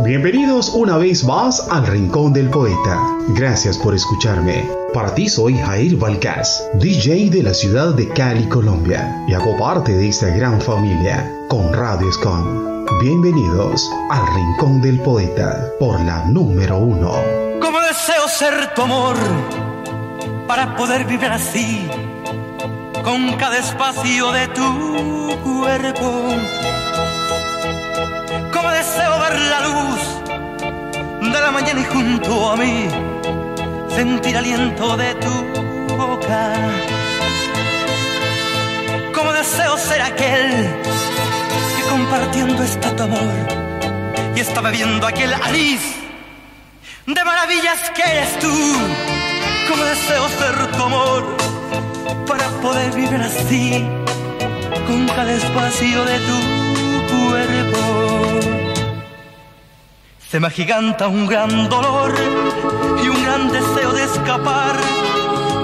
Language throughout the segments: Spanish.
Bienvenidos una vez más al Rincón del Poeta. Gracias por escucharme. Para ti soy Jair Valcás, DJ de la ciudad de Cali, Colombia, y hago parte de esta gran familia con Radios Con. Bienvenidos al Rincón del Poeta por la número uno. Como deseo ser tu amor para poder vivir así con cada espacio de tu cuerpo como deseo ver la luz de la mañana y junto a mí sentir aliento de tu boca. Como deseo ser aquel que compartiendo está tu amor y está bebiendo aquel anís de maravillas que eres tú. Como deseo ser tu amor para poder vivir así con cada espacio de tu Se me agiganta un gran dolor y un gran deseo de escapar.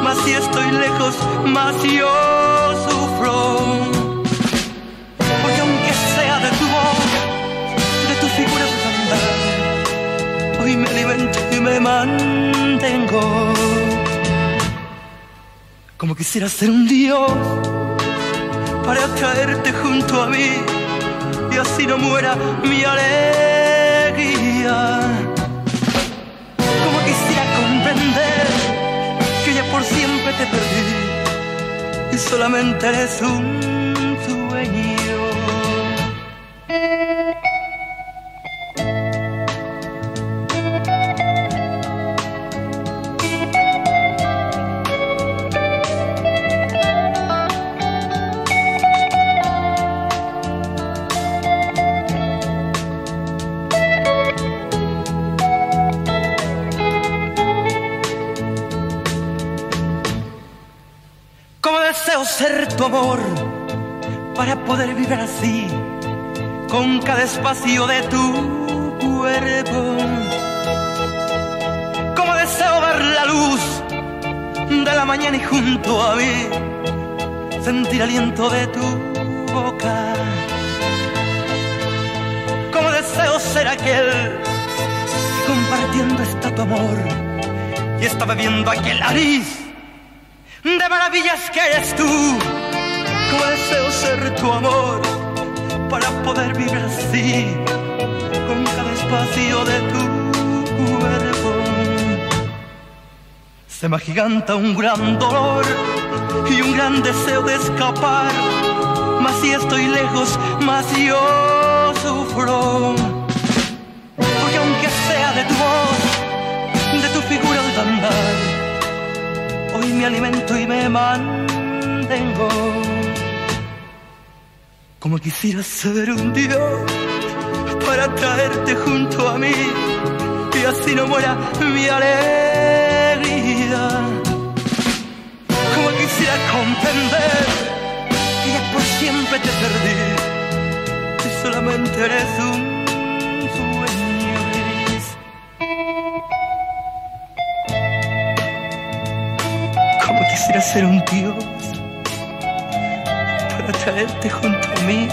Mas si estoy lejos, más yo sufro. Porque aunque sea de tu voz, de tu figura de andar, hoy me alimento y me mantengo. Como quisiera ser un dios para traerte junto a mí así no muera mi alegría. Como quisiera comprender que ya por siempre te perdí y solamente eres un para poder vivir así con cada espacio de tu cuerpo. Como deseo ver la luz de la mañana y junto a mí sentir aliento de tu boca. Como deseo ser aquel que compartiendo está tu amor y está bebiendo aquel nariz de maravillas que eres tú. Deseo ser tu amor para poder vivir así con cada espacio de tu cuerpo. Se me agiganta un gran dolor y un gran deseo de escapar. Mas si estoy lejos, más yo sufro. Porque aunque sea de tu voz, de tu figura de andar, hoy me alimento y me mantengo. Como quisiera ser un Dios para traerte junto a mí y así no muera mi alegría. Como quisiera comprender que ya por siempre te perdí y solamente eres un quisiera ser un Dios traerte junto a mí.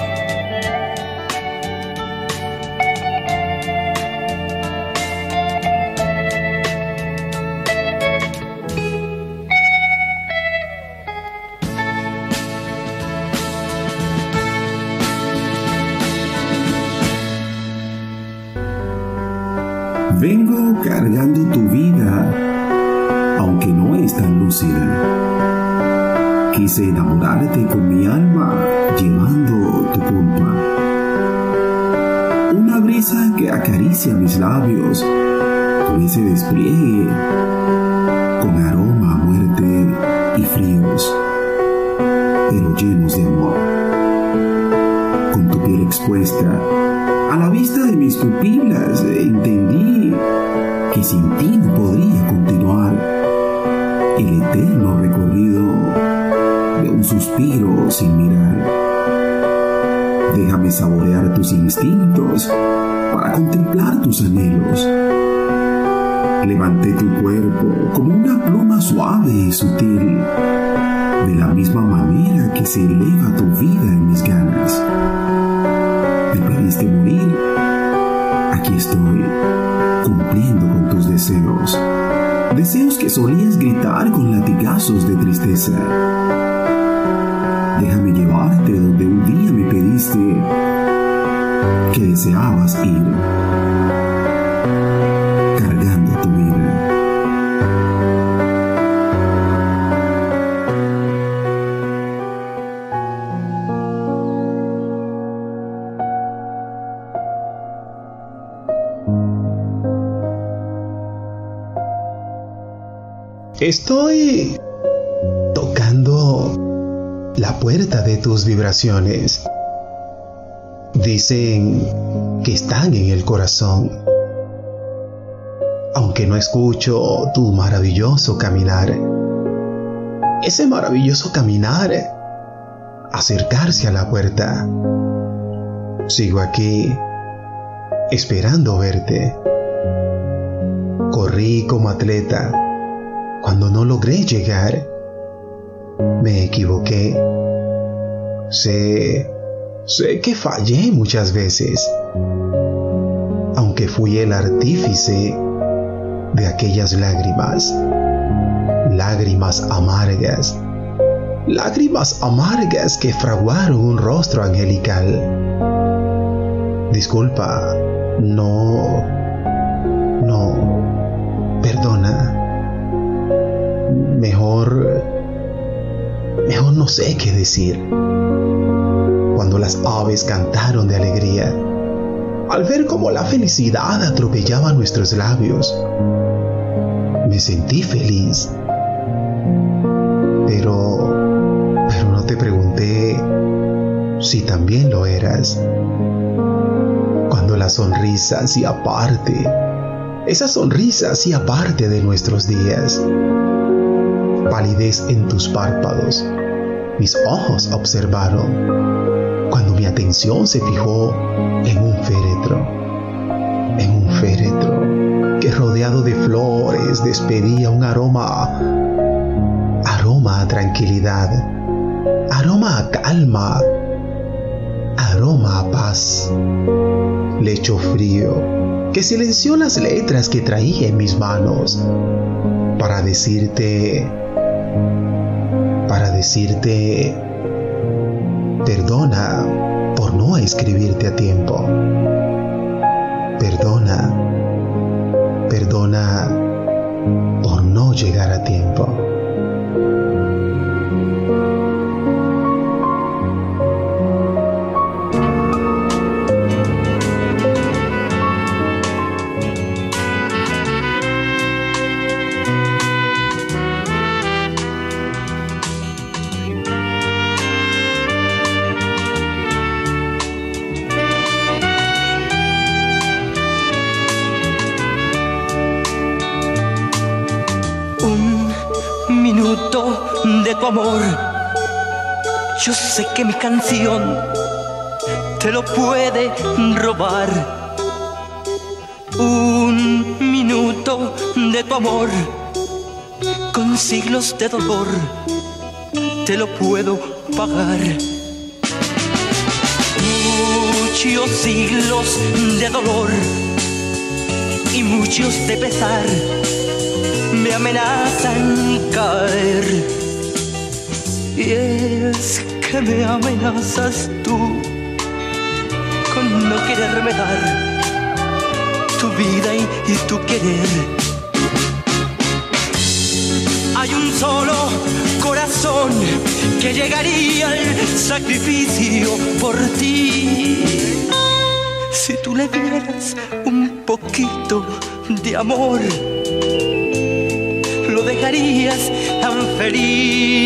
Vengo cargando tu lúcida. Quise enamorarte con mi alma, llevando tu culpa. Una brisa que acaricia mis labios con ese despliegue, con aroma muerte y fríos, pero llenos de amor. Con tu piel expuesta, a la vista de mis pupilas entendí que sin ti no podría continuar el eterno recorrido de un suspiro sin mirar. Déjame saborear tus instintos para contemplar tus anhelos. Levanté tu cuerpo como una pluma suave y sutil, de la misma manera que se eleva tu vida en mis ganas. Me pediste morir aquí estoy, cumpliendo con tus deseos. Deseos que solías gritar con latigazos de tristeza. Déjame llevarte donde un día me pediste que deseabas ir, cargando tu vida. Estoy tocando la puerta de tus vibraciones. Dicen que están en el corazón. Aunque no escucho tu maravilloso caminar. Ese maravilloso caminar. Acercarse a la puerta. Sigo aquí, esperando verte. Corrí como atleta cuando no logré llegar. Me equivoqué. Sé, sé que fallé muchas veces, aunque fui el artífice de aquellas lágrimas, lágrimas amargas, lágrimas amargas que fraguaron un rostro angelical. Disculpa, no, no, perdona mejor... Mejor no sé qué decir. Cuando las aves cantaron de alegría, al ver cómo la felicidad atropellaba nuestros labios, me sentí feliz. Pero... Pero no te pregunté si también lo eras. Cuando la sonrisa hacía parte, esa sonrisa hacía parte de nuestros días palidez en tus párpados. Mis ojos observaron cuando mi atención se fijó en un féretro, en un féretro que rodeado de flores despedía un aroma, aroma a tranquilidad, aroma a calma, aroma a paz, lecho frío que silenció las letras que traía en mis manos para decirte para decirte perdona por no escribirte a tiempo. Perdona, perdona por no llegar a tiempo. Amor. Yo sé que mi canción te lo puede robar. Un minuto de tu amor con siglos de dolor te lo puedo pagar. Muchos siglos de dolor y muchos de pesar me amenazan caer y es que me amenazas tú con no quererme dar tu vida y, tu querer. Hay un solo corazón que llegaría al sacrificio por ti. Si tú le dieras un poquito de amor, lo dejarías tan feliz.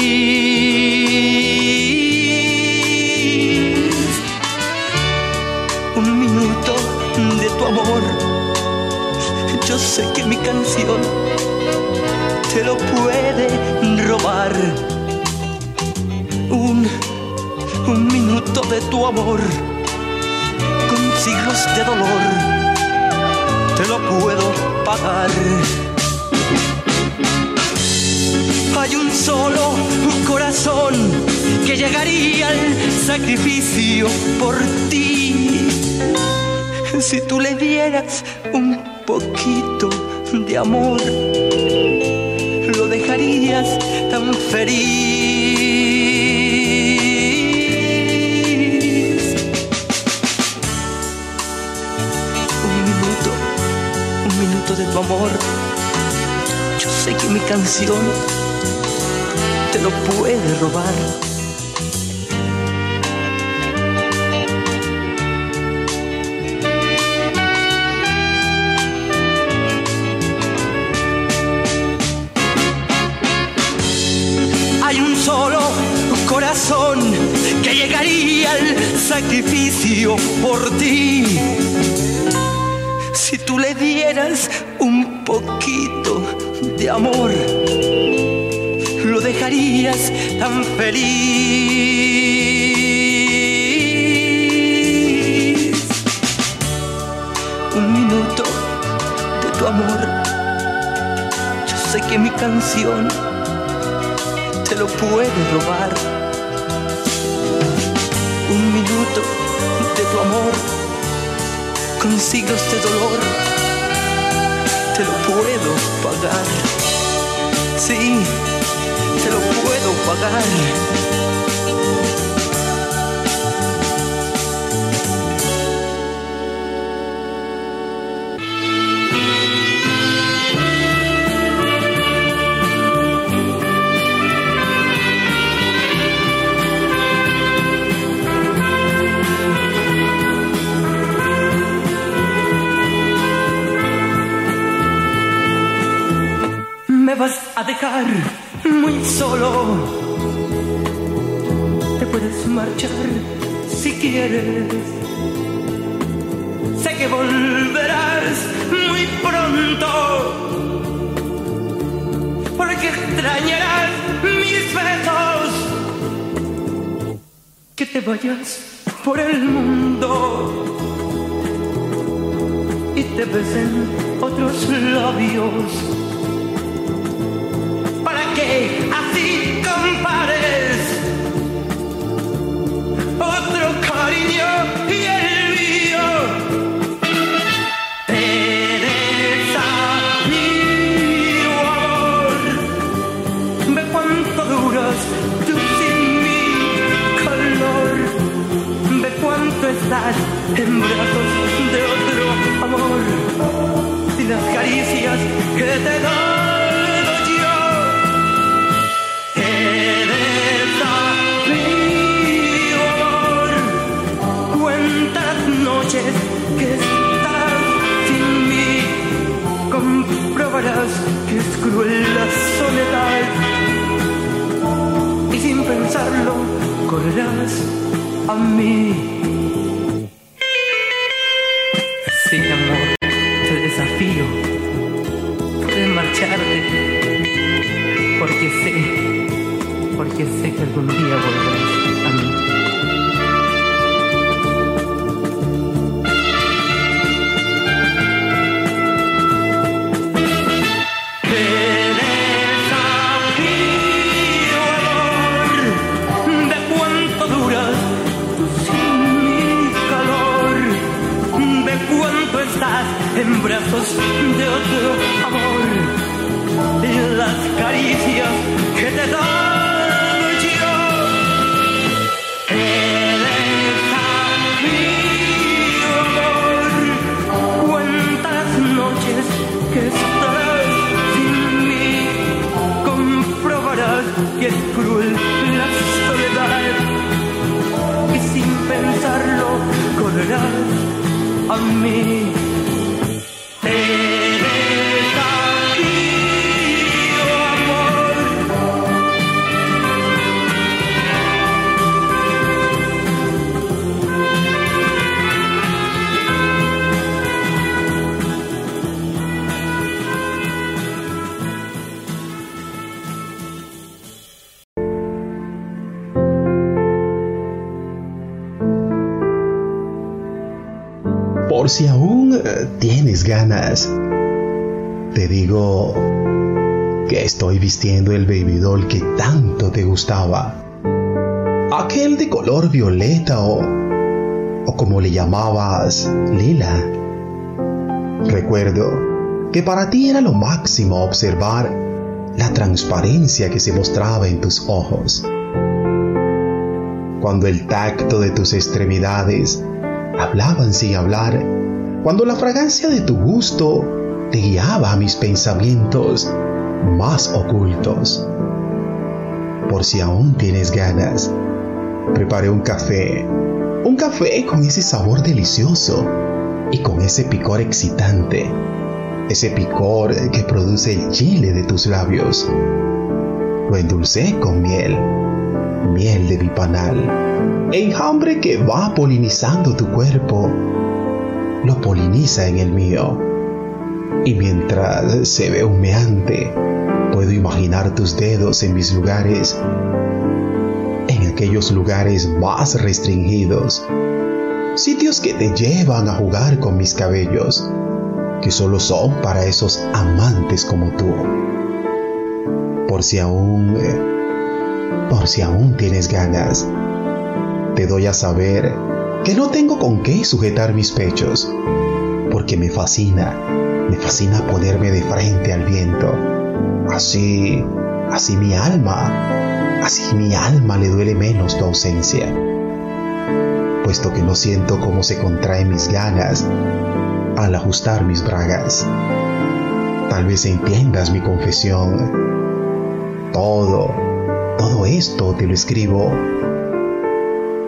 amor. Yo sé que mi canción te lo puede robar. Un, un minuto de tu amor con siglos de dolor te lo puedo pagar. Hay un solo corazón que llegaría al sacrificio por ti Si tú le dieras un poquito de amor, lo dejarías tan feliz. Un minuto, un minuto de tu amor. Yo sé que mi canción te lo puede robar. Hay un solo corazón que llegaría al sacrificio por ti. Si tú le dieras un poquito de amor, lo dejarías tan feliz. Un minuto de tu amor, yo sé que mi canción te lo puede robar. Un minuto de tu amor, con siglos de dolor, te lo puedo pagar. Sí, Me vas a dejar muy solo. Marchar si quieres. Sé que volverás muy pronto. Porque extrañarás mis besos. Que te vayas por el mundo y te besen otros labios en brazos de otro amor y las caricias que te doy yo. Teresa, mi amor, cuántas noches que estás sin mí, comprobarás que es cruel la soledad y sin pensarlo correrás a mí. Vistiendo el baby doll que tanto te gustaba. Aquel de color violeta o, o como le llamabas, Lila. Recuerdo que para ti era lo máximo observar la transparencia que se mostraba en tus ojos. Cuando el tacto de tus extremidades hablaban sin hablar, cuando la fragancia de tu gusto te guiaba a mis pensamientos más ocultos. Por si aún tienes ganas, preparé un café, un café con ese sabor delicioso y con ese picor excitante, ese picor que produce el chile de tus labios. Lo endulcé con miel, miel de bipanal, enjambre que va polinizando tu cuerpo, lo poliniza en el mío. Y mientras se ve humeante, puedo imaginar tus dedos en mis lugares, en aquellos lugares más restringidos, sitios que te llevan a jugar con mis cabellos, que solo son para esos amantes como tú. Por si aún, por si aún tienes ganas, te doy a saber que no tengo con qué sujetar mis pechos, porque me fascina, me fascina ponerme de frente al viento. Así, así mi alma, así mi alma le duele menos tu ausencia, puesto que no siento cómo se contraen mis ganas al ajustar mis bragas. Tal vez entiendas mi confesión. Todo, todo esto te lo escribo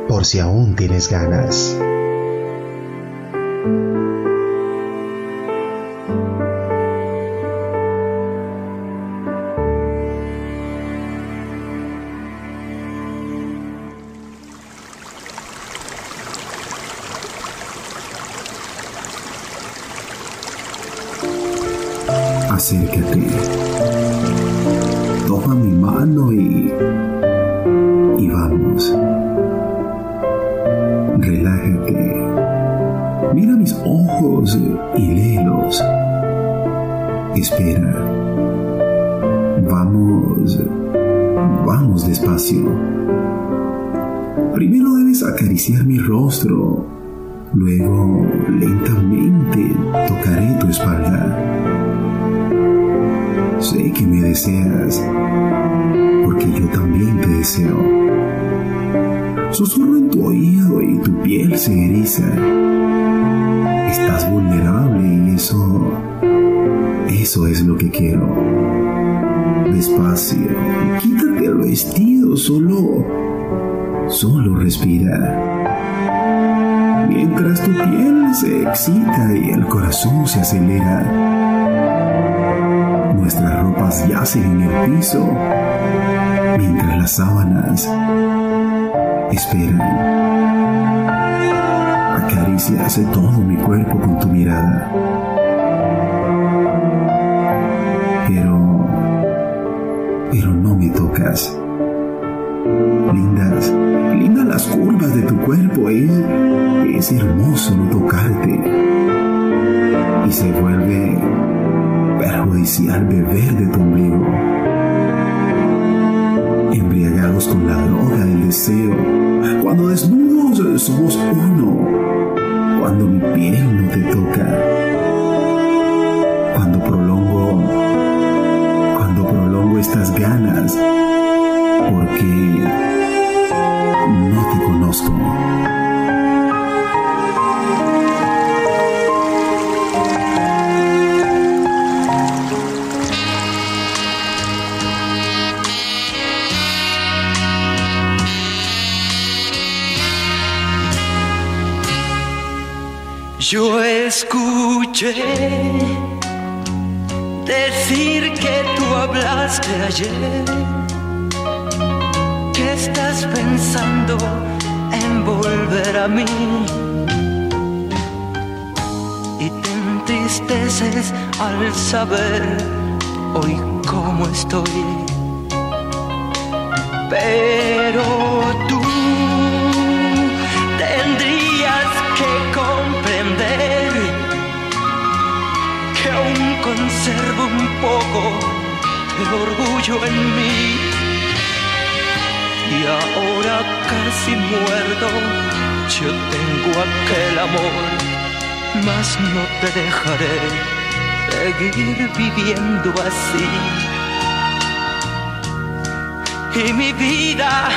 por si aún tienes ganas. Acércate. Toma mi mano y... y vamos. Relájate. Mira mis ojos y léelos. Espera. Vamos... vamos despacio. Primero debes acariciar mi rostro. Luego lentamente tocaré tu espalda. Sé que me deseas, porque yo también te deseo. Susurro en tu oído y tu piel se eriza. Estás vulnerable y eso, eso es lo que quiero. Despacio, quítate el vestido, solo, solo respira. Mientras tu piel se excita y el corazón se acelera nuestras ropas yacen en el piso, mientras las sábanas esperan. Acaricias todo mi cuerpo con tu mirada. Pero, pero no me tocas. Lindas, lindas las curvas de tu cuerpo, es, es hermoso no tocarte. Y se vuelve perjudicial beber de tu ombligo. Embriagados con la droga del deseo, cuando desnudos somos uno, cuando mi piel no te toca, cuando prolongo, cuando prolongo estas ganas, porque no te conozco. Escuché decir que tú hablaste ayer, que estás pensando en volver a mí y te entristeces al saber hoy cómo estoy. Pero poco de orgullo en mí. Y ahora casi muerto, yo tengo aquel amor, mas no te dejaré seguir viviendo así. Y mi vida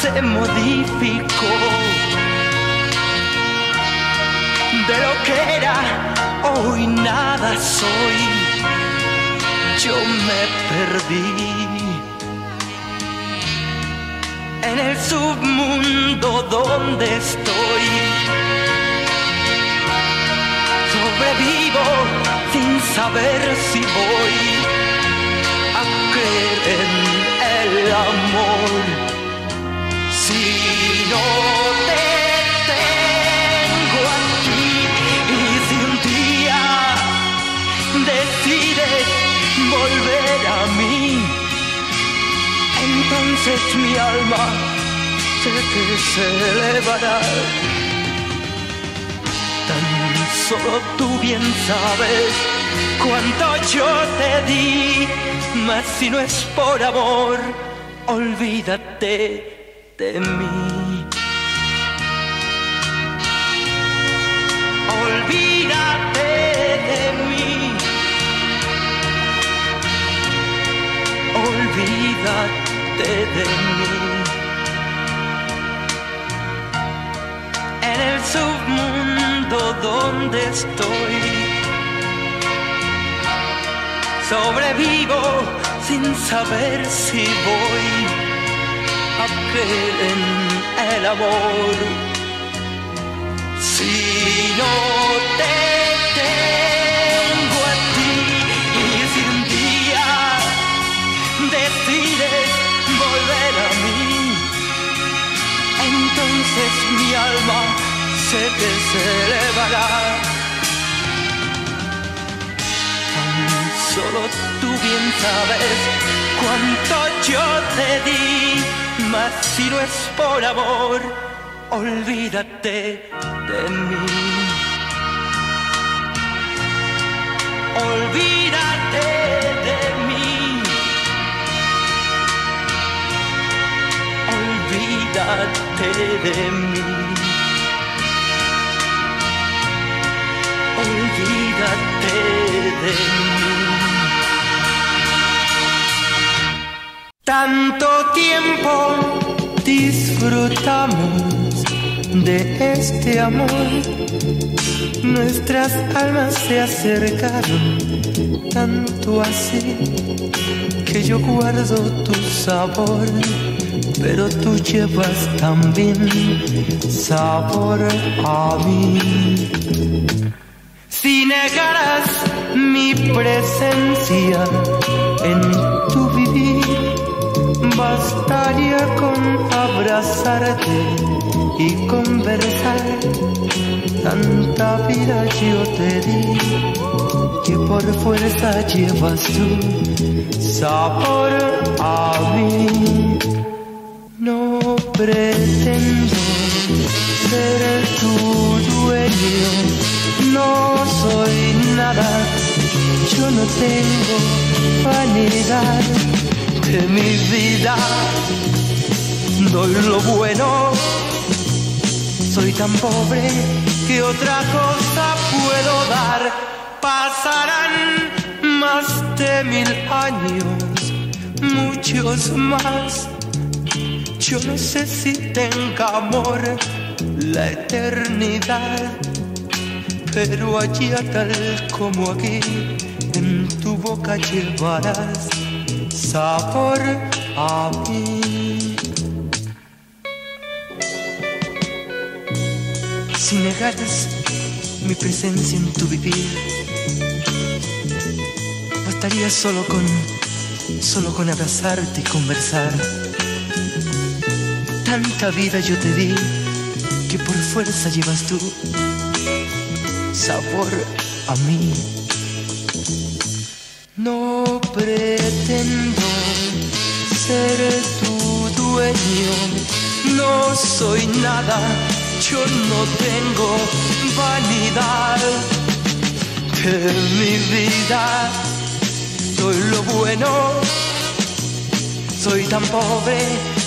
se modificó de lo que era, hoy nada soy, yo me perdí. En el submundo donde estoy, sobrevivo sin saber si voy a creer en el amor. Si no entonces mi alma se elevará. Tan solo tú bien sabes cuánto yo te di, mas si no es por amor, olvídate de mí. Olvídate de mí. Olvídate de mí. En el submundo donde estoy, sobrevivo sin saber si voy a creer en el amor. Si no te tengo sé que se elevará. Tan solo tú bien sabes cuánto yo te di, mas si no es por amor, olvídate de mí. Olvídate de mí. Olvídate de mí. Olvídate de mí. Tanto tiempo disfrutamos de este amor. Nuestras almas se acercaron tanto así que yo guardo tu sabor, pero tú llevas también sabor a mí. Si negaras mi presencia en tu vivir, bastaría con abrazarte y conversar. Tanta vida yo te di que por fuerza llevas tu sabor a mí. No pretendo ser tu dueño, no soy nada, yo no tengo vanidad de mi vida. Doy lo bueno, soy tan pobre que otra cosa puedo dar. Pasarán más de mil años, muchos más. Yo no sé si tenga amor la eternidad, pero allá tal como aquí, en tu boca llevarás sabor a mí. Si negaras mi presencia en tu vivir, bastaría solo con, solo con abrazarte y conversar. Tanta vida yo te di que por fuerza llevas tú sabor a mí. No pretendo ser tu dueño, no soy nada, yo no tengo vanidad de mi vida. Soy lo bueno, soy tan pobre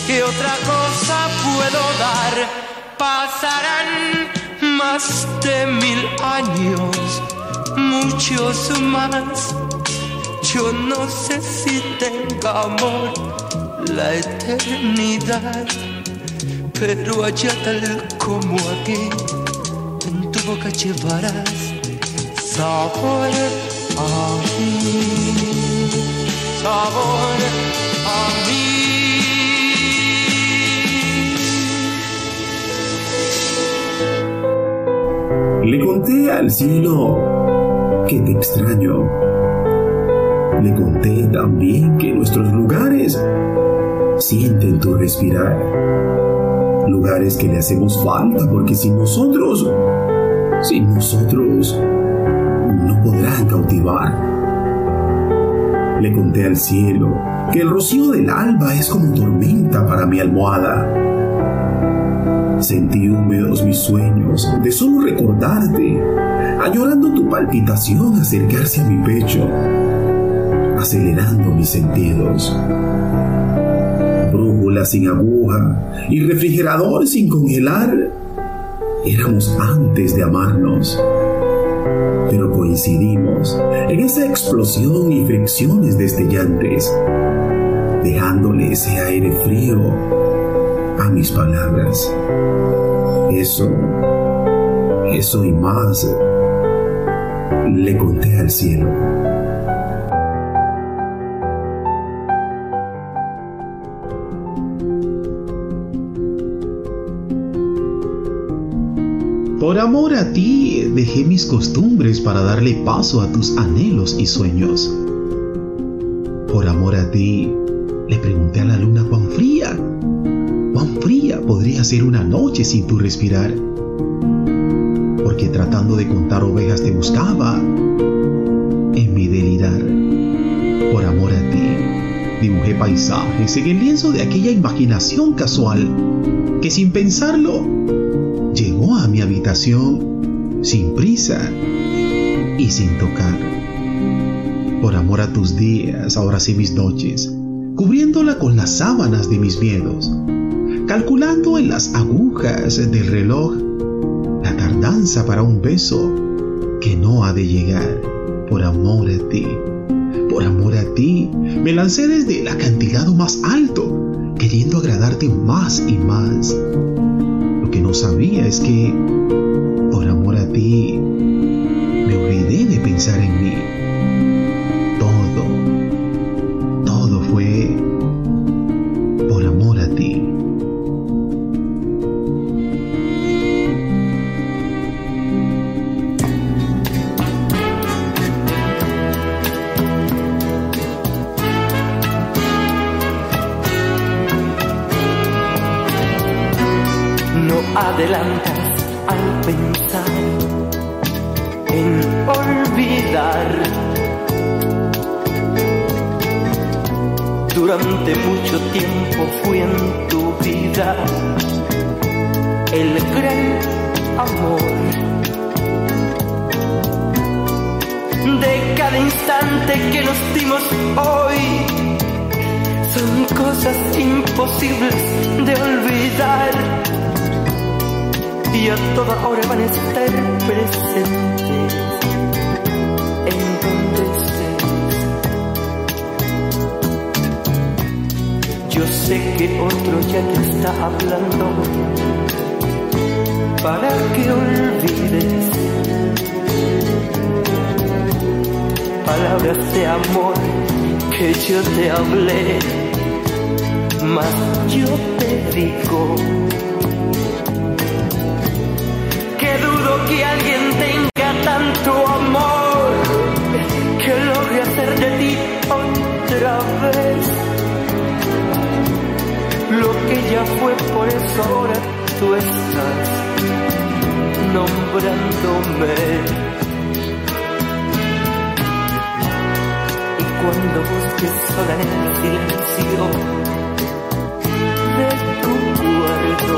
que otra cosa puedo dar. Pasarán más de mil años, muchos más. Yo no sé si tenga amor la eternidad, pero allá tal como aquí, en tu boca llevarás sabor a mí, sabor a mí. Le conté al cielo que te extraño. Le conté también que nuestros lugares sienten tu respirar. Lugares que le hacemos falta porque sin nosotros, sin nosotros, no podrán cautivar. Le conté al cielo que el rocío del alba es como tormenta para mi almohada Sentí húmedos mis sueños de solo recordarte, añorando tu palpitación acercarse a mi pecho, acelerando mis sentidos. Brújula sin aguja y refrigerador sin congelar, éramos antes de amarnos. Pero coincidimos en esa explosión y fricciones destellantes, dejándole ese aire frío a mis palabras. Eso, eso y más le conté al cielo. Por amor a ti dejé mis costumbres para darle paso a tus anhelos y sueños. Por amor a ti le pregunté a la luna cuán fría fría podría ser una noche sin tu respirar. Porque tratando de contar ovejas te buscaba en mi delirar. Por amor a ti, dibujé paisajes en el lienzo de aquella imaginación casual que sin pensarlo llegó a mi habitación sin prisa y sin tocar. Por amor a tus días, ahora sí mis noches, cubriéndola con las sábanas de mis miedos calculando en las agujas del reloj la tardanza para un beso que no ha de llegar por amor a ti. Por amor a ti, me lancé desde el acantilado más alto, queriendo agradarte más y más. Lo que no sabía es que, por amor a ti, mucho tiempo fui en tu vida el gran amor. De cada instante que nos dimos hoy son cosas imposibles de olvidar y a toda hora van a estar presentes sé que otro ya te está hablando. Para que olvides palabras de amor que yo te hablé, mas yo te digo que alguien por eso ahora tú estás nombrándome. Y cuando busques sola en el silencio de tu cuarto,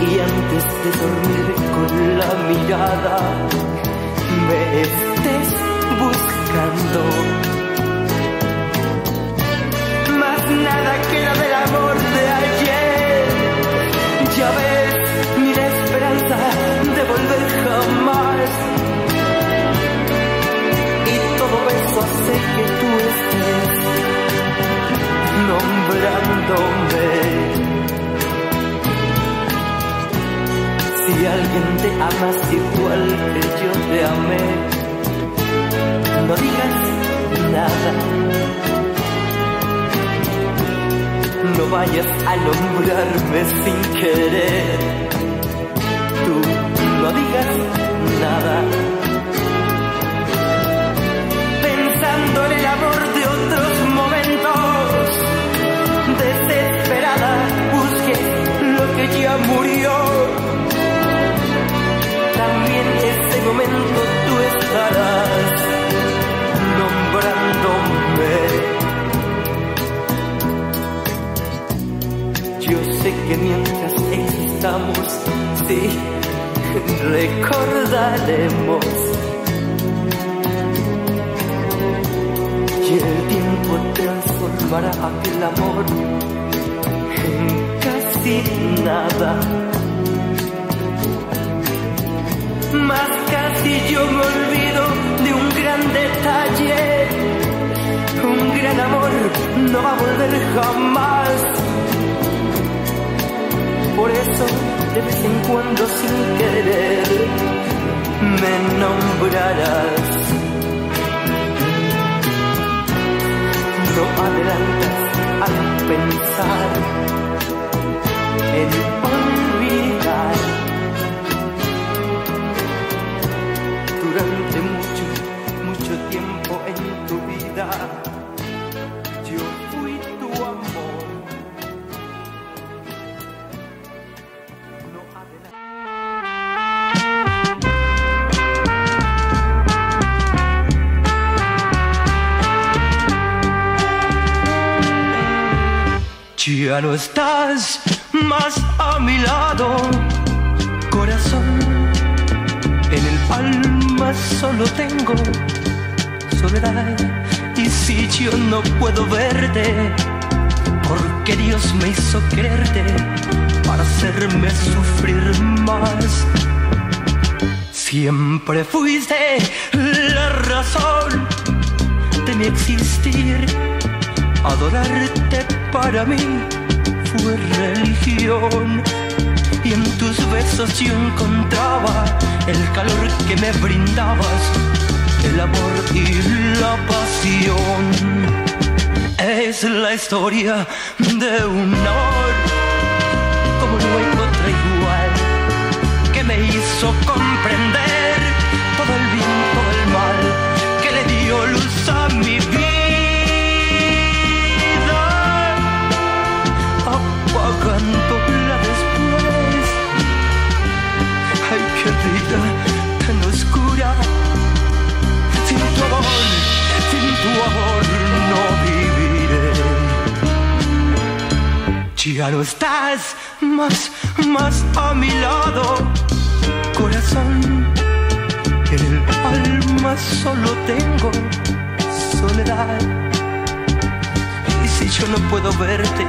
y antes de dormir con la mirada me estés buscando. nada queda del amor de ayer. Ya ves, ni la esperanza de volver jamás. Y todo eso hace que tú estés nombrándome. Si alguien te amas igual que yo te amé, no digas nada No vayas a nombrarme sin querer. Tú no digas nada. Pensando en el amor de otros momentos, desesperada, busque lo que ya murió también ese momento tú estarás nombrándome. Que mientras existamos, sí, recordaremos. Y el tiempo transformará aquel amor en casi nada. Más casi yo me olvido de un gran detalle. Un gran amor no va a volver jamás. Por eso, de vez en cuando sin querer, me nombrarás. No adelantas solo tengo soledad. Y si yo no puedo verte, porque Dios me hizo quererte para hacerme sufrir más. Siempre fuiste la razón de mi existir. Adorarte para mí fue religión tus besos yo encontraba el calor que me brindabas, el amor y la pasión. Es la historia de un amor como no hay otra igual, que me hizo comprender todo el bien, todo el mal, que le dio luz a mi vida, apagándola Ya no estás más, más a mi lado, corazón. En el alma solo tengo soledad. Y si yo no puedo verte,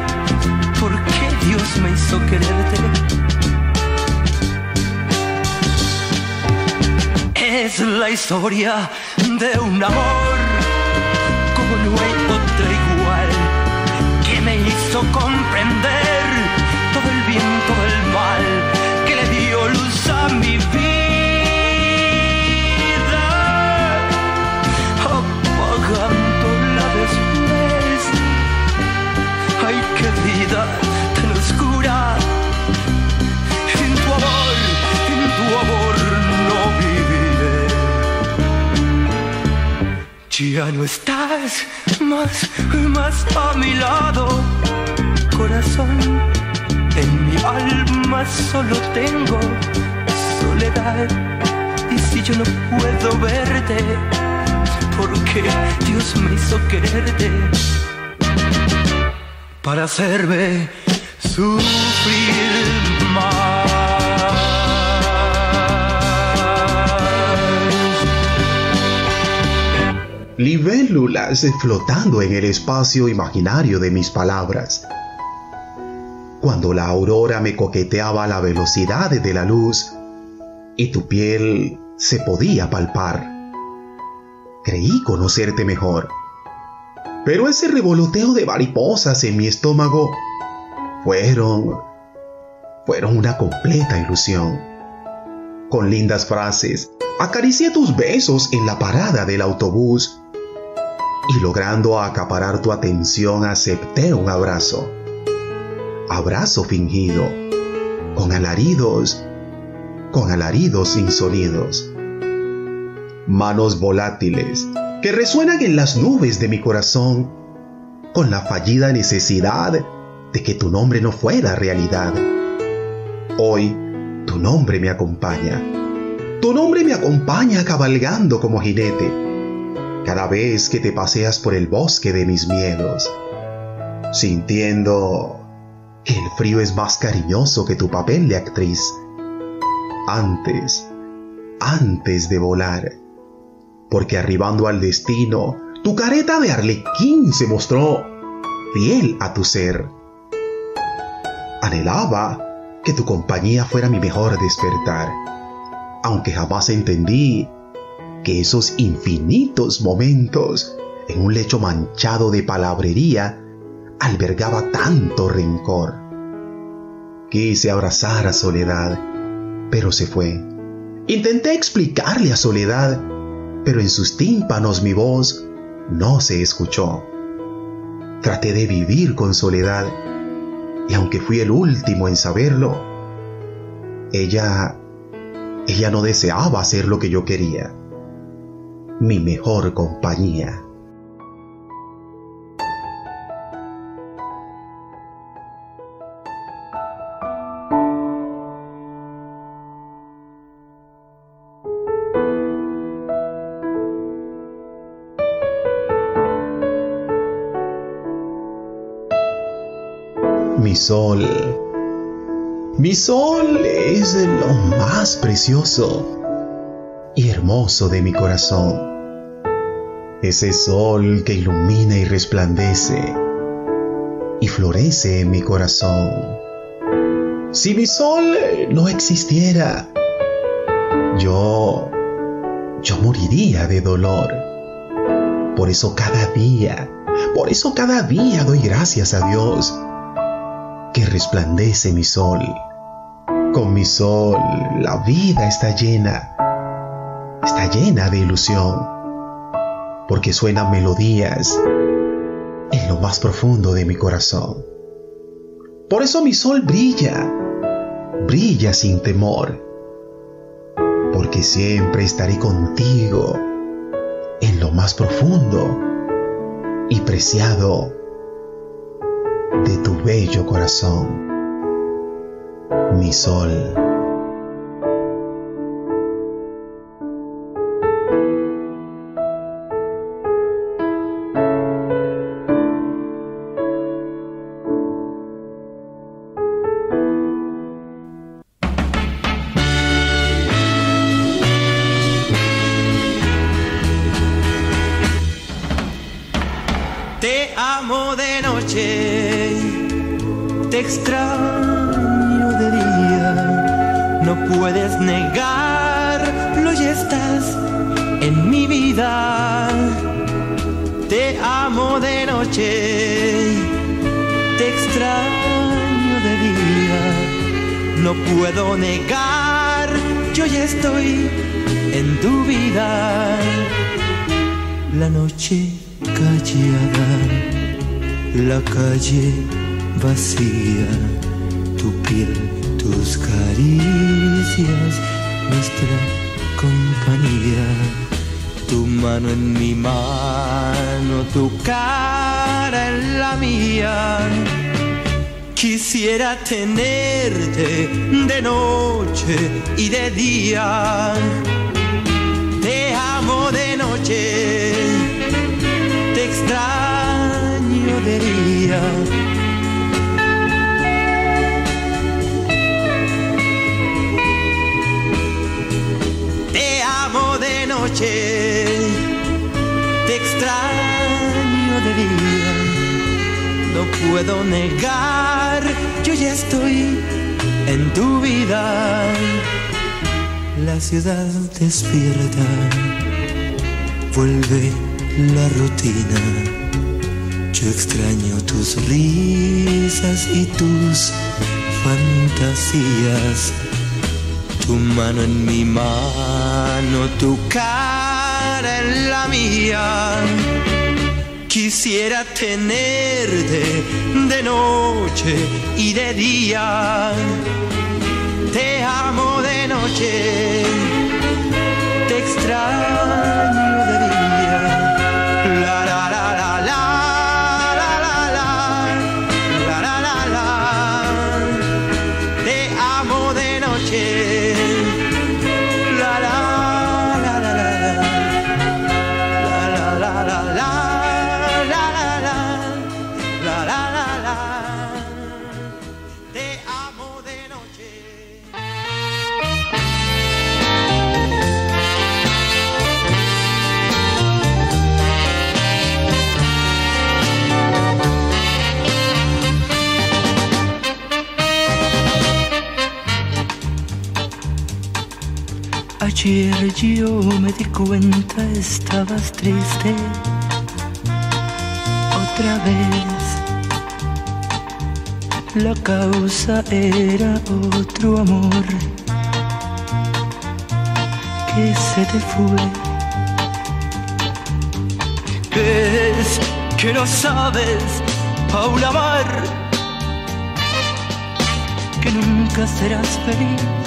¿por qué Dios me hizo quererte? Es la historia de un amor a mi vida, apagándola después. Ay, qué vida tan oscura. En tu amor, en tu amor no viviré. Ya no estás más, más a mi lado, corazón. En mi alma solo tengo soledad. Y si yo no puedo verte, porque Dios me hizo quererte para hacerme sufrir más. libélulas flotando en el espacio imaginario de mis palabras. Cuando la aurora me coqueteaba a la velocidad de la luz y tu piel se podía palpar, creí conocerte mejor. Pero ese revoloteo de mariposas en mi estómago fueron, fueron una completa ilusión. con lindas frases, acaricié tus besos en la parada del autobús y logrando acaparar tu atención acepté un abrazo. Abrazo fingido, con alaridos, con alaridos sin sonidos. Manos volátiles que resuenan en las nubes de mi corazón con la fallida necesidad de que tu nombre no fuera realidad. Hoy tu nombre me acompaña. Tu nombre me acompaña cabalgando como jinete cada vez que te paseas por el bosque de mis miedos, sintiendo que el frío es más cariñoso que tu papel de actriz. Antes, antes de volar, porque arribando al destino, tu careta de arlequín se mostró fiel a tu ser. Anhelaba que tu compañía fuera mi mejor despertar, aunque jamás entendí que esos infinitos momentos en un lecho manchado de palabrería albergaba tanto rencor. Quise abrazar a Soledad, pero se fue. Intenté explicarle a Soledad, pero en sus tímpanos mi voz no se escuchó. Traté de vivir con Soledad, y aunque fui el último en saberlo, ella, ella no deseaba hacer lo que yo quería mi mejor compañía. Mi sol, es lo más precioso y hermoso de mi corazón. Ese sol que ilumina y resplandece y florece en mi corazón. Si mi sol no existiera, yo, yo moriría de dolor. Por eso cada día, por eso cada día doy gracias a Dios que resplandece mi sol. Con mi sol la vida está llena está llena de ilusión, porque suenan melodías en lo más profundo de mi corazón. Por eso mi sol brilla, brilla sin temor, porque siempre estaré contigo en lo más profundo y preciado de tu bello corazón, mi sol. Callada la calle vacía, tu piel, tus caricias, nuestra compañía, tu mano en mi mano, tu cara en la mía. Quisiera tenerte de noche y de día. Te amo de noche, te amo de noche, te extraño de día, no puedo negar, yo ya estoy en tu vida. La ciudad despierta, vuelve la rutina yo extraño tus risas y tus fantasías. Tu mano en mi mano, tu cara en la mía. Quisiera tenerte de noche y de día. Te amo de noche, te extraño de Ayer yo me di cuenta estabas triste otra vez. La causa era otro amor que se te fue. Es que no sabes, Paula Mar, que nunca serás feliz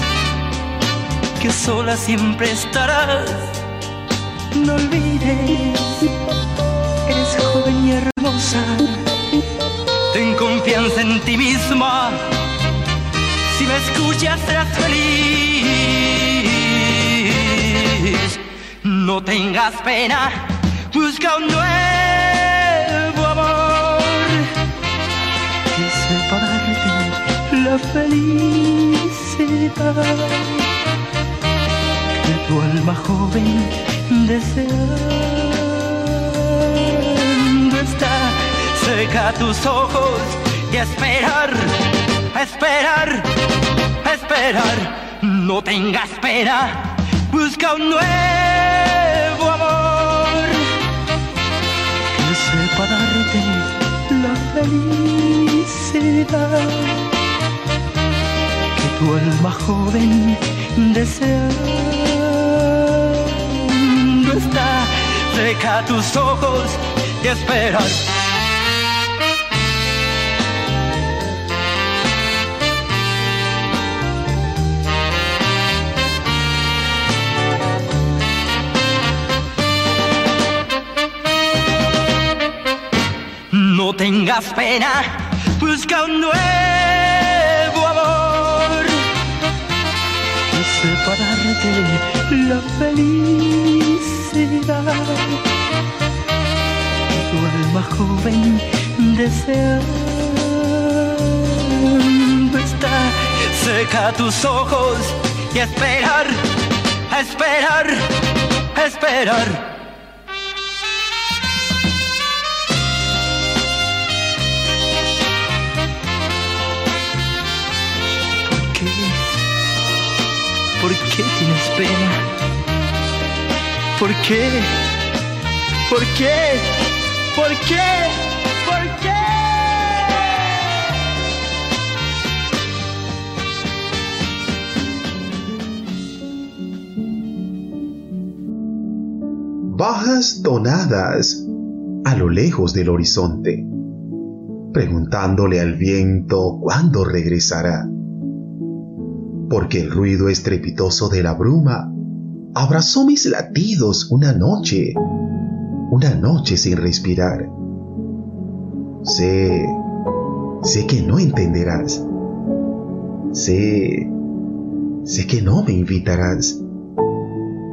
que sola siempre estarás. No olvides, eres joven y hermosa. Ten confianza en ti misma. Si me escuchas serás feliz. No tengas pena, busca un nuevo amor que sepa la felicidad tu alma joven deseando está. Seca tus ojos y esperar, esperar, esperar. No tengas pena, busca un nuevo amor que sepa darte la felicidad que tu alma joven deseando está. Seca tus ojos y esperar. No tengas pena, busca un nuevo amor que sepa darte la felicidad tu alma joven deseando está. Seca tus ojos y esperar, esperar, esperar. ¿Por qué? ¿Por qué tienes pena? ¿Por qué? ¿Por qué? ¿Por qué? ¿Por qué? bajas tonadas a lo lejos del horizonte, preguntándole al viento cuándo regresará, porque el ruido estrepitoso de la bruma abrazó mis latidos una noche, una noche sin respirar. Sé, sé que no entenderás, sé, sé que no me invitarás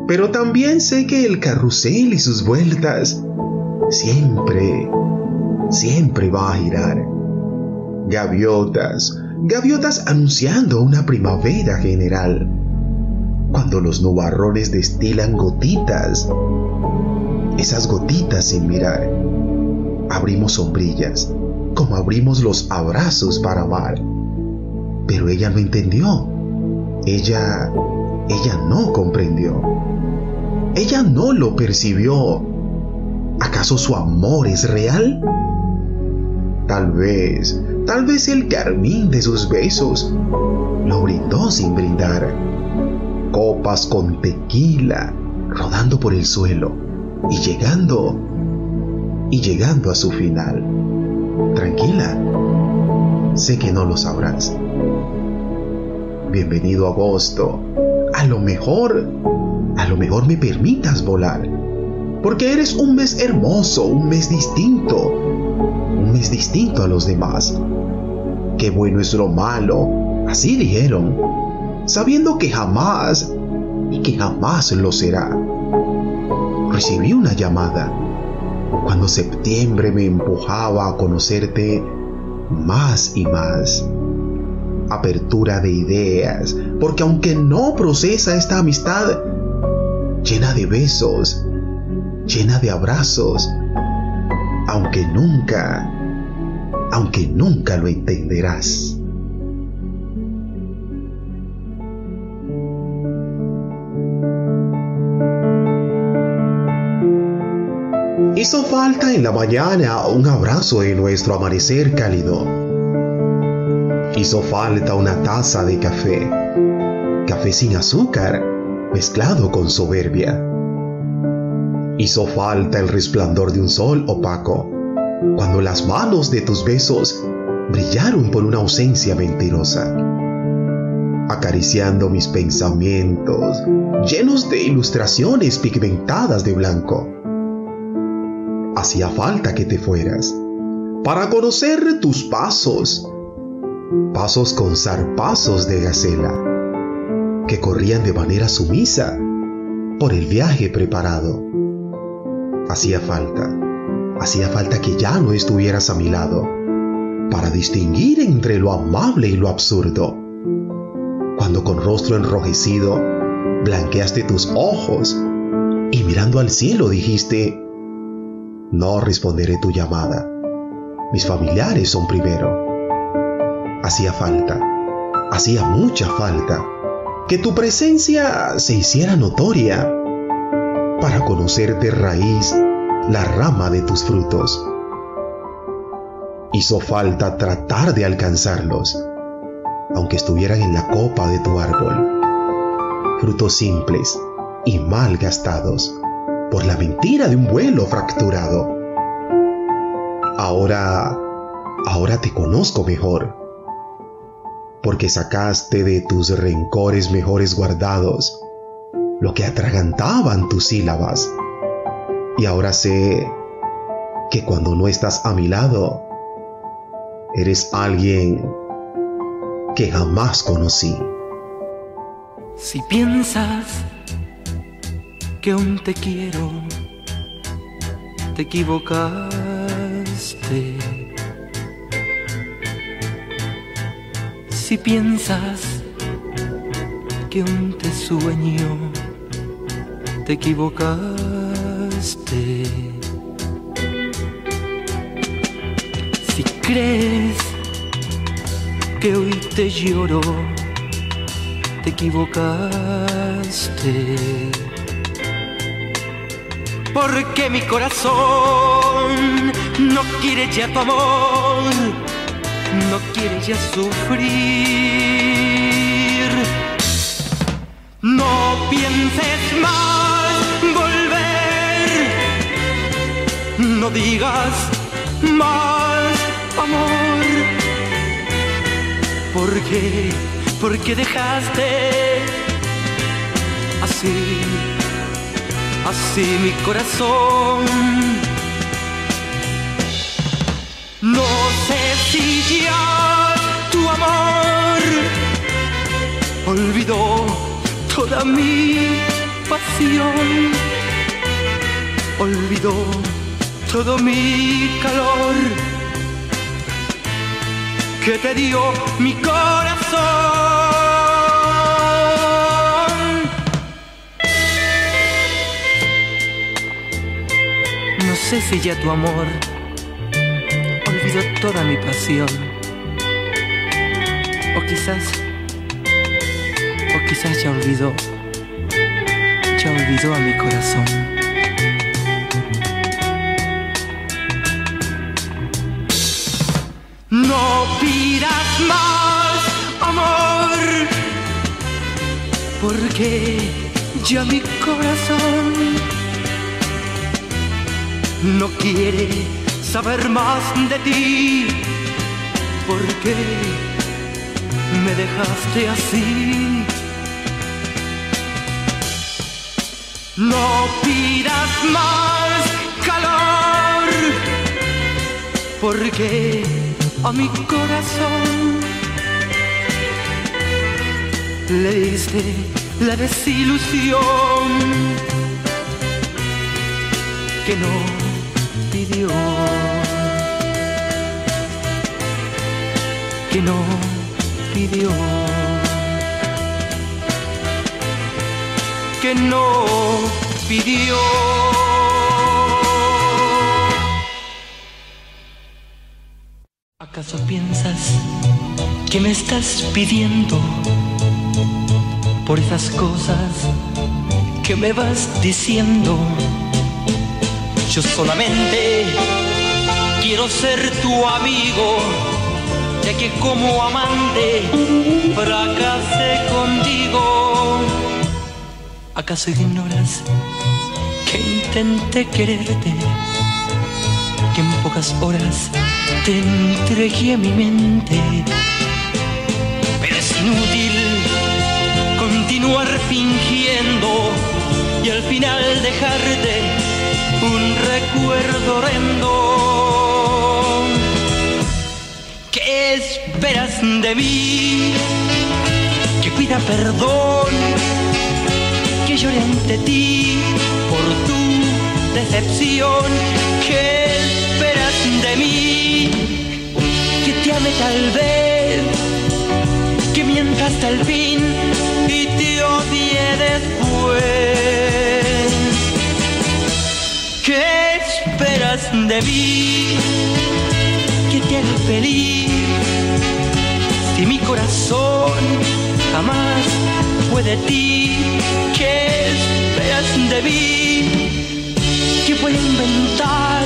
pero también sé que el carrusel y sus vueltas siempre, siempre va a girar. Gaviotas, gaviotas anunciando una primavera general. Cuando los nubarrones destilan gotitas, esas gotitas sin mirar, abrimos sombrillas, como abrimos los abrazos para amar. Pero ella no entendió. Ella, ella no comprendió. Ella no lo percibió. ¿Acaso su amor es real? Tal vez, tal vez el carmín de sus besos lo brindó sin brindar. Copas con tequila rodando por el suelo y llegando y llegando a su final. Tranquila, sé que no lo sabrás. Bienvenido a agosto. A lo mejor, a lo mejor me permitas volar. Porque eres un mes hermoso, un mes distinto. Un mes distinto a los demás. Qué bueno es lo malo, así dijeron. Sabiendo que jamás y que jamás lo será. Recibí una llamada cuando septiembre me empujaba a conocerte más y más. Apertura de ideas, porque aunque no procesa esta amistad, llena de besos, llena de abrazos, aunque nunca, aunque nunca lo entenderás. Hizo falta en la mañana un abrazo en nuestro amanecer cálido. Hizo falta una taza de café, café sin azúcar, mezclado con soberbia. Hizo falta el resplandor de un sol opaco, cuando las manos de tus besos brillaron por una ausencia mentirosa, acariciando mis pensamientos llenos de ilustraciones pigmentadas de blanco hacía falta que te fueras para conocer tus pasos, pasos con zarpazos de gacela, que corrían de manera sumisa por el viaje preparado. Hacía falta, hacía falta que ya no estuvieras a mi lado, para distinguir entre lo amable y lo absurdo. Cuando con rostro enrojecido blanqueaste tus ojos y mirando al cielo dijiste, no responderé tu llamada. Mis familiares son primero. Hacía falta, hacía mucha falta, que tu presencia se hiciera notoria para conocer de raíz la rama de tus frutos. Hizo falta tratar de alcanzarlos, aunque estuvieran en la copa de tu árbol. Frutos simples y mal gastados por la mentira de un vuelo fracturado. Ahora, ahora te conozco mejor, porque sacaste de tus rencores mejores guardados lo que atragantaban tus sílabas. Y ahora sé que cuando no estás a mi lado, eres alguien que jamás conocí. Si piensas que aún te quiero, te equivocaste. Si piensas que aún te sueño, te equivocaste. Si crees que hoy te lloro, te equivocaste porque mi corazón no quiere ya tu amor, no quiere ya sufrir. No pienses más volver, no digas más amor, porque, porque dejaste así así mi corazón. No sé si ya tu amor olvidó toda mi pasión, olvidó todo mi calor que te dio mi corazón. Si ya tu amor olvidó toda mi pasión. O quizás, o quizás ya olvidó, ya olvidó a mi corazón. No pidas más amor, porque ya mi corazón no quiere saber más de ti, porque me dejaste así. No pidas más calor, porque a mi corazón le diste la desilusión que no que no pidió, que no pidió. ¿Acaso piensas que me estás pidiendo? por esas cosas que me vas diciendo. Yo solamente quiero ser tu amigo, ya que como amante fracasé contigo. ¿Acaso ignoras que intenté quererte? Que en pocas horas te entregué mi mente. Pero es inútil continuar fingiendo y al final dejarte recuerdo horrendo. ¿Qué esperas de mí? Que pida perdón, que llore ante ti por tu decepción. ¿Qué esperas de mí? Que te ame tal vez, que mienta hasta el fin de mí? Que te haga feliz. Si mi corazón jamás fue de ti, ¿qué esperas de mí? Que pueda inventar,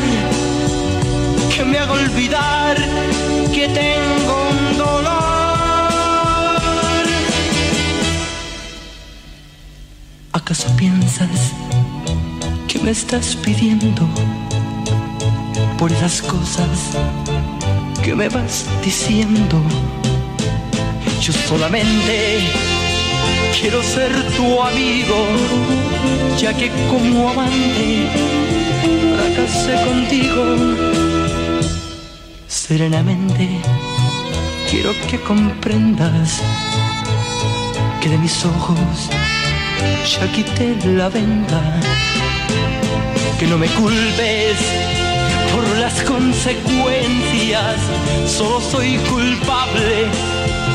que me haga olvidar que tengo un dolor. ¿Acaso piensas que me estás pidiendo por esas cosas que me vas diciendo? Yo solamente quiero ser tu amigo, ya que como amante fracasé contigo. Serenamente quiero que comprendas que de mis ojos ya quité la venda. Que no me culpes las consecuencias, solo soy culpable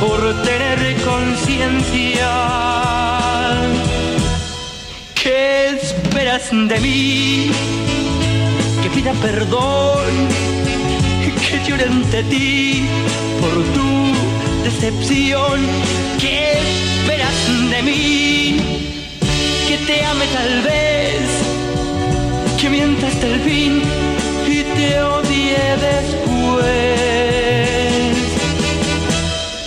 por tener conciencia. ¿Qué esperas de mí? Que pida perdón, que llore ante ti por tu decepción. ¿Qué esperas de mí? Que te ame tal vez, que mienta hasta el fin te después.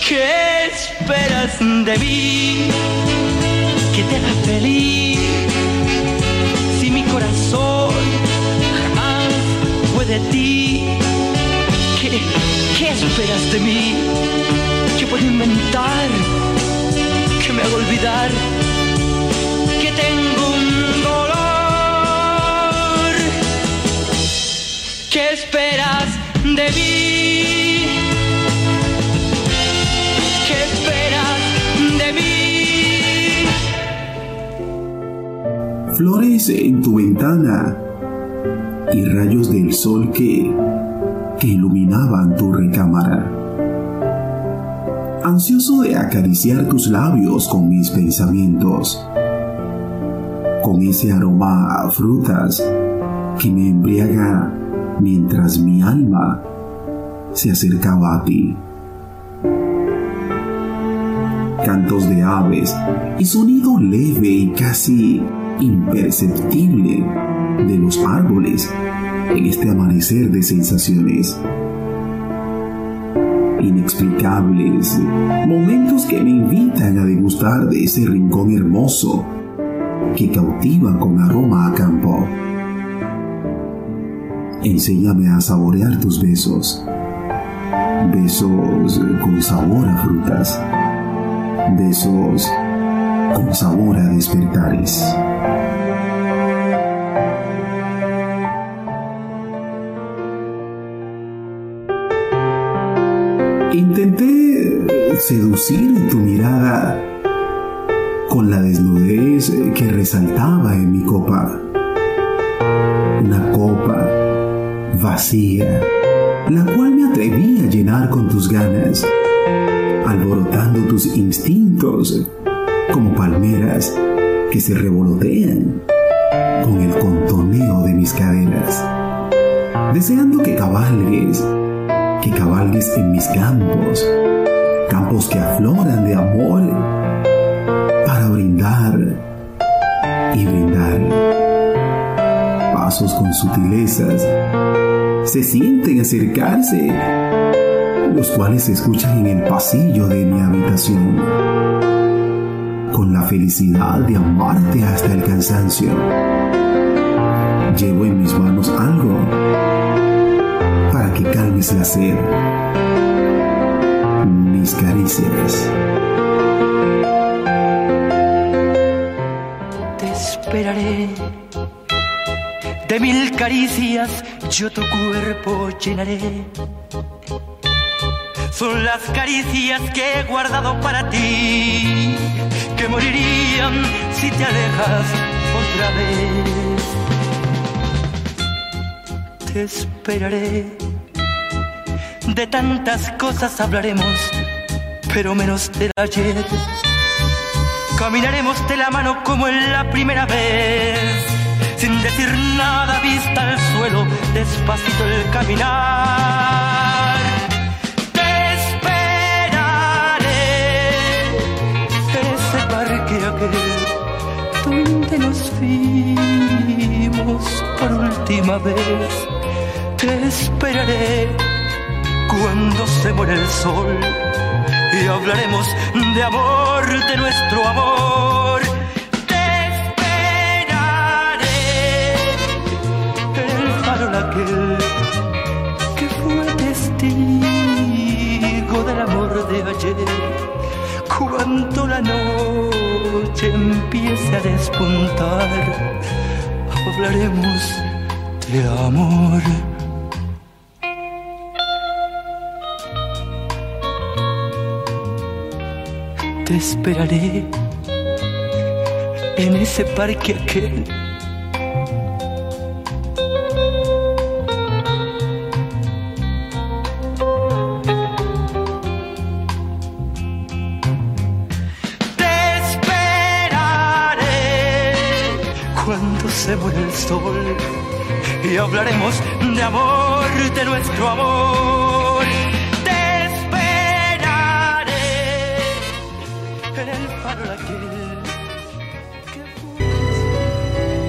¿Qué esperas de mí? Que te haga feliz. Si mi corazón jamás fue de ti, ¿qué, qué esperas de mí? Que puedo inventar, que me haga olvidar que tengo esperas de mí? ¿Qué esperas de mí? Flores en tu ventana y rayos del sol que, que iluminaban tu recámara. Ansioso de acariciar tus labios con mis pensamientos con ese aroma a frutas que me embriaga mientras mi alma se acercaba a ti. Cantos de aves y sonido leve y casi imperceptible de los árboles en este amanecer de sensaciones. inexplicables, momentos que me invitan a degustar de ese rincón hermoso que cautiva con aroma a campo. Enséñame a saborear tus besos, besos con sabor a frutas, besos con sabor a despertares. Intenté seducir tu mirada con la desnudez que resaltaba en mi copa. Una copa vacía, la cual me atreví a llenar con tus ganas, alborotando tus instintos como palmeras que se revolotean con el contoneo de mis caderas, deseando que cabalgues que cabalgues en mis campos, campos que afloran de amor para brindar y brindar. Pasos con sutilezas se sienten acercarse, los cuales se escuchan en el pasillo de mi habitación, con la felicidad de amarte hasta el cansancio. Llevo en mis manos algo para que calmes la sed. Mis caricias. Te esperaré. De mil caricias yo tu cuerpo llenaré. Son las caricias que he guardado para ti, que morirían si te alejas otra vez. Te esperaré de tantas cosas hablaremos, pero menos del ayer. Caminaremos de la mano como en la primera vez, sin decir nada, vista al suelo, despacito el caminar. Te esperaré en ese parque aquel donde nos vimos por última vez. Te esperaré cuando se muere el sol y hablaremos de amor, de nuestro amor. Cuando la noche empiece a despuntar, hablaremos de amor. te esperaré en ese parque aquel. Se muere el sol y hablaremos de amor, de nuestro amor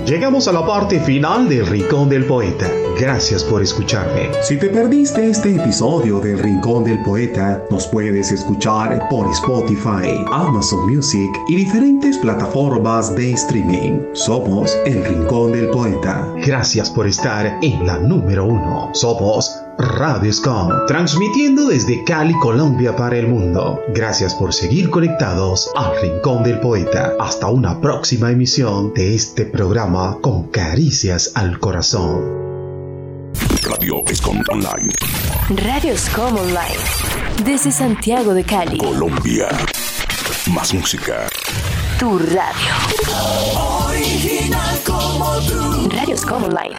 Llegamos a la parte final del Rincón del Poeta. Gracias por escucharme. Si te perdiste este episodio del Rincón del Poeta, nos puedes escuchar por Spotify, Amazon Music y diferentes plataformas de streaming. Somos el Rincón del Poeta. Gracias por estar en la número uno. Somos Radio Scom, transmitiendo desde Cali, Colombia para el mundo. Gracias por seguir conectados al Rincón del Poeta. Hasta una próxima emisión de este programa con caricias al corazón. Radio Scom Online. Radio Scom Online. Desde Santiago de Cali. Colombia. Más música. Tu radio. Original como tú. Radio Scom Online.